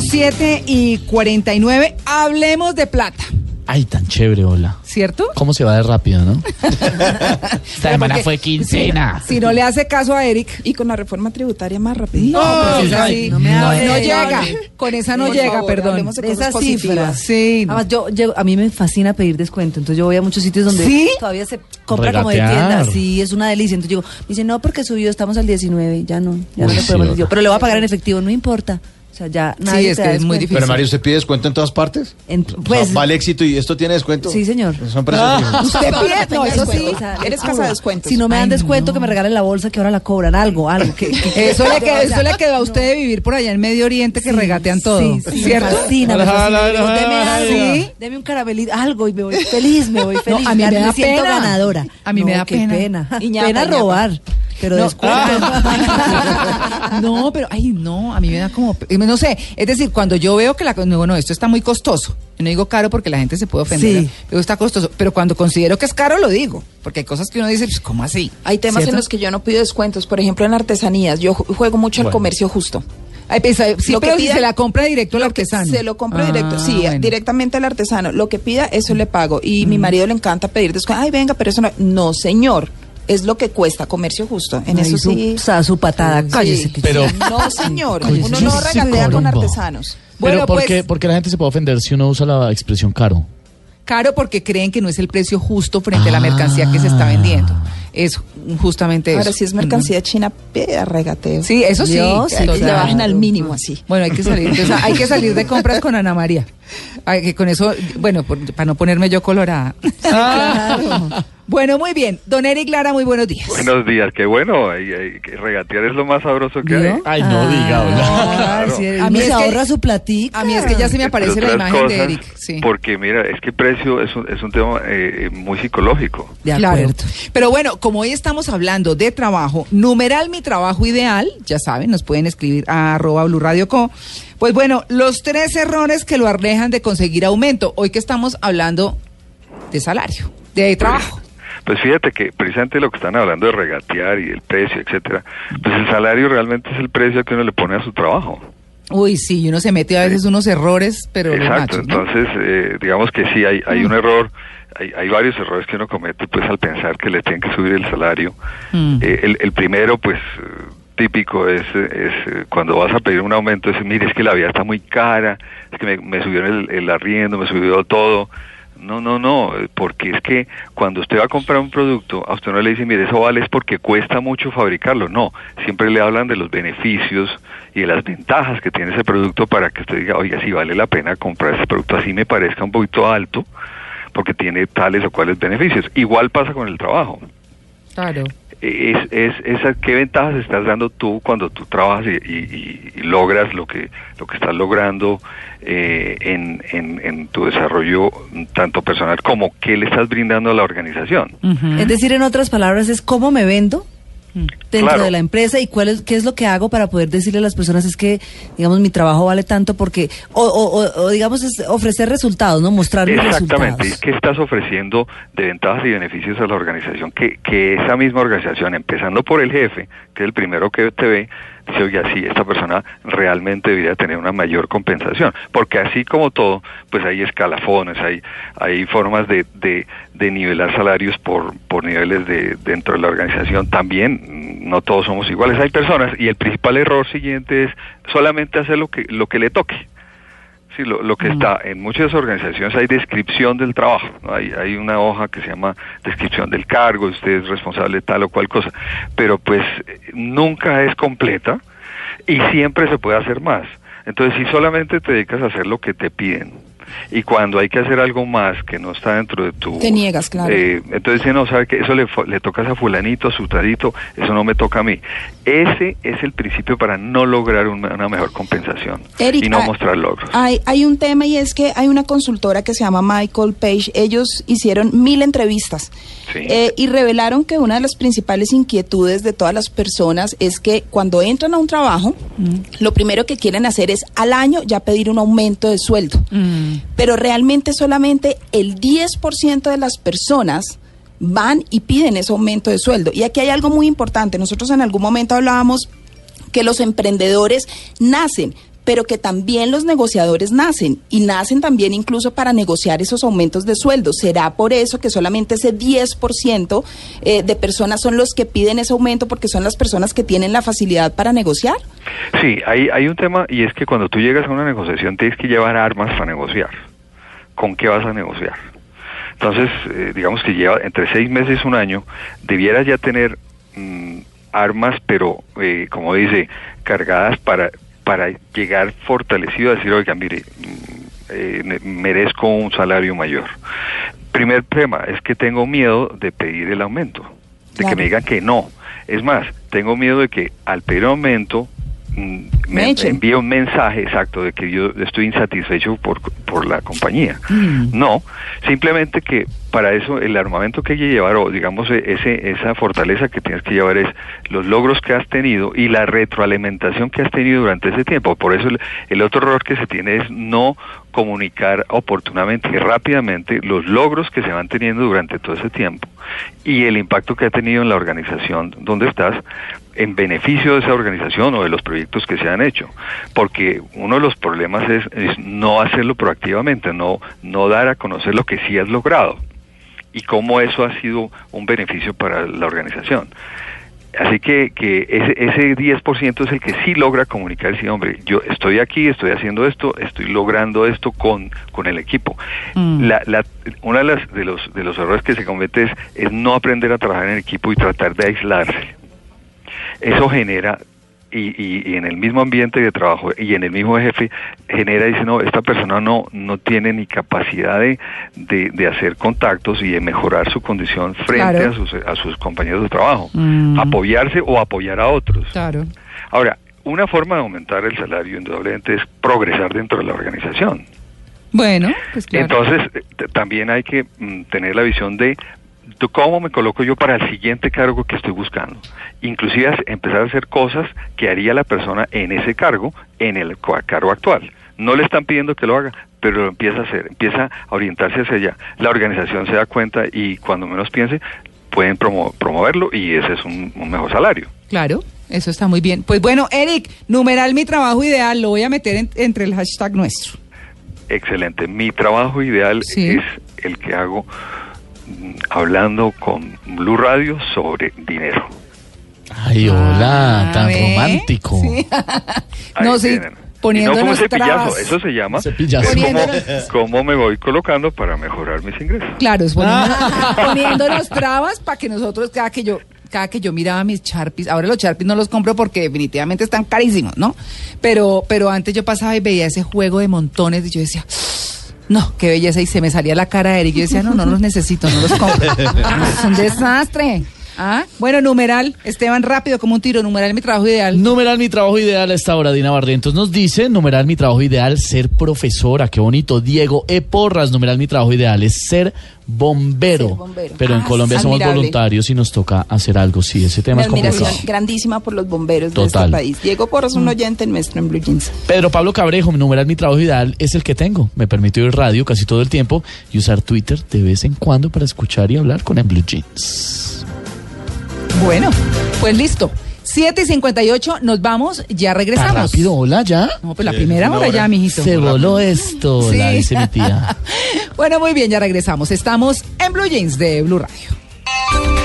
7 y 49. Hablemos de plata. Ay, tan chévere, hola. ¿Cierto? ¿Cómo se va de rápido, no? Esta semana porque- fue quincena. Si no le hace caso a Eric. Y con la reforma tributaria más rapidito. No, pues sí. no me no, de- llega. Con esa no Por llega, favor, perdón. de cosas Esas cifras. Sí. no. Además, yo, a mí me fascina pedir descuento. Entonces yo voy a muchos sitios donde ¿Sí? todavía se compra como de tienda. Sí, es una delicia. Entonces digo, me dice, no, porque subió, estamos al 19. Ya no, ya Uy, no le podemos. Yo, pero le voy a pagar en efectivo, no importa. O sea, ya nadie es te que da es muy difícil. Pero Mario, ¿usted pide descuento en todas partes? En- O sea, pues, ¿Va al éxito y esto tiene descuento? Sí, señor. Son precios fijos. Usted pide, no, eso sí. o sea, Eres casa de descuentos. Si no me dan Ay, descuento, no. que me regalen la bolsa que ahora la cobran. Algo, algo. Que, que- Eso le, quedó, eso le quedó a usted de vivir por allá en Medio Oriente que Sí, regatean todo. Sí, sí, ¿Cierto? Fascina, me fascina. deme un caramelito, algo y me voy feliz, me voy feliz. a mí me da siento pena. ganadora. A mí me No, da pena. pena. Robar, pero No. descuento. no, pero ay, no, a mí me da como, no sé, es decir, cuando yo veo que la, no, bueno, esto está muy costoso. No digo caro porque la gente se puede ofender, Sí. pero está costoso, pero cuando considero que es caro lo digo, porque hay cosas que uno dice, pues, ¿cómo así? Hay temas ¿Cierto? en los que yo no pido descuentos. Por ejemplo, en artesanías. Yo ju- juego mucho al Bueno. comercio justo. Ay, pues, sí, Lo que pero si pida- se la compra directo al artesano. Se lo compro Ah, directo, sí, bueno. directamente al artesano. Lo que pida, eso le pago. Y mi marido le encanta pedir descuento. Ay, venga, pero eso no. No, señor. Es lo que cuesta comercio justo. En Ay, eso su, sí. o sea, su patada, Sí. cállese. Pero- No, señor. Cállese. Uno no Sí, regatea con artesanos. Bueno, Pero ¿por, pues- qué, por qué la gente se puede ofender si uno usa la expresión caro? Caro porque creen que no es el precio justo frente a la Ah. mercancía que se está vendiendo. Es justamente Ahora, eso. si es mercancía china, pida regateo. Sí, eso sí. Dios, sí, Que le bajen al mínimo así. Bueno, hay que salir, entonces, hay que salir de compras con Ana María. Ay, que con eso, bueno, por- para no ponerme yo colorada. Bueno, muy bien. Don Eric Lara, muy buenos días. Buenos días, qué bueno. ay, ay, que regatear es lo más sabroso que hay. Ay, no diga. Ah, Claro. sí, A mí es se que- ahorra su platica. A mí es que ya se me aparece la imagen de Eric. Sí. Porque mira, es que precio es un, es un tema eh, muy psicológico. De Claro. acuerdo. Pero bueno, como hoy estamos hablando de trabajo, numeral mi trabajo ideal, ya saben, nos pueden escribir a arroba Blue Radio Co. Pues bueno, los tres errores que lo alejan de conseguir aumento. Hoy que estamos hablando de salario, de trabajo. Pues fíjate que precisamente lo que están hablando de regatear y el precio, etcétera, pues el salario realmente es el precio que uno le pone a su trabajo. Uy, sí, y uno se mete a veces unos errores, pero Exacto, machos, ¿no? entonces eh, digamos que sí, hay, hay un error, hay, hay varios errores que uno comete pues al pensar que le tienen que subir el salario. Mm. Eh, el, el primero pues típico es, es cuando vas a pedir un aumento, es mire, es que la vida está muy cara, es que me, me subieron el, el arriendo, me subió todo. No, no, no, porque es que cuando usted va a comprar un producto, a usted no le dice, mire, eso vale es porque cuesta mucho fabricarlo. No, siempre le hablan de los beneficios y de las ventajas que tiene ese producto para que usted diga, oiga, si vale la pena comprar ese producto, así me parezca un poquito alto, porque tiene tales o cuales beneficios. Igual pasa con el trabajo. Claro. Es, es, esa, ¿Qué ventajas estás dando tú cuando tú trabajas y, y- y logras lo que, lo que estás logrando eh, en, en, en tu desarrollo tanto personal como qué le estás brindando a la organización? Es decir, en otras palabras, es cómo me vendo dentro Claro. de la empresa y cuál es, qué es lo que hago para poder decirle a las personas es que, digamos, mi trabajo vale tanto porque, o, o, o- o, digamos, es ofrecer resultados, ¿no? Mostrar mis Exactamente, resultados. ¿qué estás ofreciendo de ventajas y beneficios a la organización? Que, que esa misma organización, empezando por el jefe, que es el primero que te ve, dice, oye, sí, esta persona realmente debería tener una mayor compensación. Porque así como todo, pues hay escalafones, hay, hay formas de, de, de nivelar salarios por, por niveles de, dentro de la organización. También mm, no todos somos iguales, hay personas, y el principal error siguiente es solamente hacer lo que, lo que le toque. Lo, lo que está en muchas organizaciones hay descripción del trabajo. ¿no? Hay, hay una hoja que se llama descripción del cargo, usted es responsable de tal o cual cosa, pero pues nunca es completa y siempre se puede hacer más. Entonces, si solamente te dedicas a hacer lo que te piden y cuando hay que hacer algo más que no está dentro de tu... Te niegas, claro. eh, entonces, si no sabe que eso le, le tocas a fulanito, a sutradito, eso no me toca a mí. Ese es el principio para no lograr una, una mejor compensación Eric, y no ah, mostrar logros. Hay, hay un tema y es que hay una consultora que se llama Michael Page. Ellos hicieron mil entrevistas Sí. eh, y revelaron que una de las principales inquietudes de todas las personas es que cuando entran a un trabajo, lo primero que quieren hacer es al año ya pedir un aumento de sueldo. Mm. Pero realmente solamente el 10% de las personas van y piden ese aumento de sueldo. Y aquí hay algo muy importante. Nosotros en algún momento hablábamos que los emprendedores nacen pero que también los negociadores nacen y nacen también incluso para negociar esos aumentos de sueldo. ¿Será por eso que solamente ese 10% eh, de personas son los que piden ese aumento porque son las personas que tienen la facilidad para negociar? Sí, hay, hay un tema y es que cuando tú llegas a una negociación tienes que llevar armas para negociar. ¿Con qué vas a negociar? Entonces, eh, digamos que lleva entre seis meses y un año, debieras ya tener mm, armas, pero eh, como dice, cargadas para, para llegar fortalecido a decir, oiga, mire, mm, eh, me- merezco un salario mayor. Primer tema es que tengo miedo de pedir el aumento, de que me digan que no. Es más, tengo miedo de que al pedir aumento Me me un mensaje exacto de que yo estoy insatisfecho por, por la compañía. Mm. No, simplemente que para eso el armamento que hay que llevar, o digamos e- ese, esa fortaleza que tienes que llevar es los logros que has tenido y la retroalimentación que has tenido durante ese tiempo. Por eso el, el otro error que se tiene es no comunicar oportunamente y rápidamente los logros que se van teniendo durante todo ese tiempo y el impacto que ha tenido en la organización donde estás en beneficio de esa organización o de los proyectos que se han hecho. Porque uno de los problemas es, es no hacerlo proactivamente, no, no dar a conocer lo que sí has logrado y cómo eso ha sido un beneficio para la organización. Así que, que ese, ese 10% es el que sí logra comunicar, hombre, yo estoy aquí, estoy haciendo esto, estoy logrando esto con, con el equipo. Mm. La, la, una de, las, de, los, de los errores que se comete es, es no aprender a trabajar en equipo y tratar de aislarse. Eso genera y, y, y en el mismo ambiente de trabajo y en el mismo jefe genera dice no esta persona no no tiene ni capacidad de, de, de hacer contactos y de mejorar su condición frente Claro. a sus a sus compañeros de trabajo Mm. apoyarse o apoyar a otros Claro. ahora una forma de aumentar el salario indudablemente es progresar dentro de la organización Bueno, pues claro. entonces, también hay que mm, tener la visión de cómo me coloco yo para el siguiente cargo que estoy buscando. Inclusive empezar a hacer cosas que haría la persona en ese cargo, en el cargo actual. No le están pidiendo que lo haga, pero lo empieza a hacer, empieza a orientarse hacia allá. La organización se da cuenta y cuando menos piense, pueden promo- promoverlo y ese es un, un mejor salario. Claro, eso está muy bien. Pues bueno, Eric, numeral mi trabajo ideal, lo voy a meter en- entre el hashtag nuestro. Excelente. Mi trabajo ideal Sí. es el que hago hablando con Blue Radio sobre dinero. Ay, hola, Ah, tan romántico. Sí. No, sí, tienen. poniéndonos y no como un cepillazo, trabas. eso se llama. Cepillazo. Es como, cómo me voy colocando para mejorar mis ingresos. Claro, es poniéndonos, poniéndonos trabas para que nosotros, cada que yo cada que yo miraba mis Sharpies, ahora los Sharpies no los compro porque definitivamente están carísimos, ¿no? Pero, pero antes yo pasaba y veía ese juego de montones y yo decía, no, qué belleza, y se me salía la cara de Eric. Yo decía, no, no los necesito, no los compro. es un desastre. ¿Ah? Bueno, numeral, Esteban, rápido como un tiro, numeral mi trabajo ideal. Numeral mi trabajo ideal a esta hora, Dina Barrientos nos dice, numeral mi trabajo ideal, ser profesora, qué bonito. Diego E. Porras, numeral mi trabajo ideal es ser bombero. Ser bombero. Pero en Ah, Colombia somos admirable. voluntarios y nos toca hacer algo, sí, ese tema Una es complicado. admiración grandísima por los bomberos de este país. Diego Porras, un oyente nuestro en Blue Jeans. Pedro Pablo Cabrejo, mi numeral mi trabajo ideal es el que tengo. Me permite oír radio casi todo el tiempo y usar Twitter de vez en cuando para escuchar y hablar con el Blue Jeans. Bueno, pues listo. 7 y 58, nos vamos, ya ¿Tan regresamos. rápido? ¿Hola ya? No, pues la primera hora ya, mijito. Se voló esto, Sí. la dice mi tía. Bueno, muy bien, ya regresamos. Estamos en Blue Jeans de Blue Radio.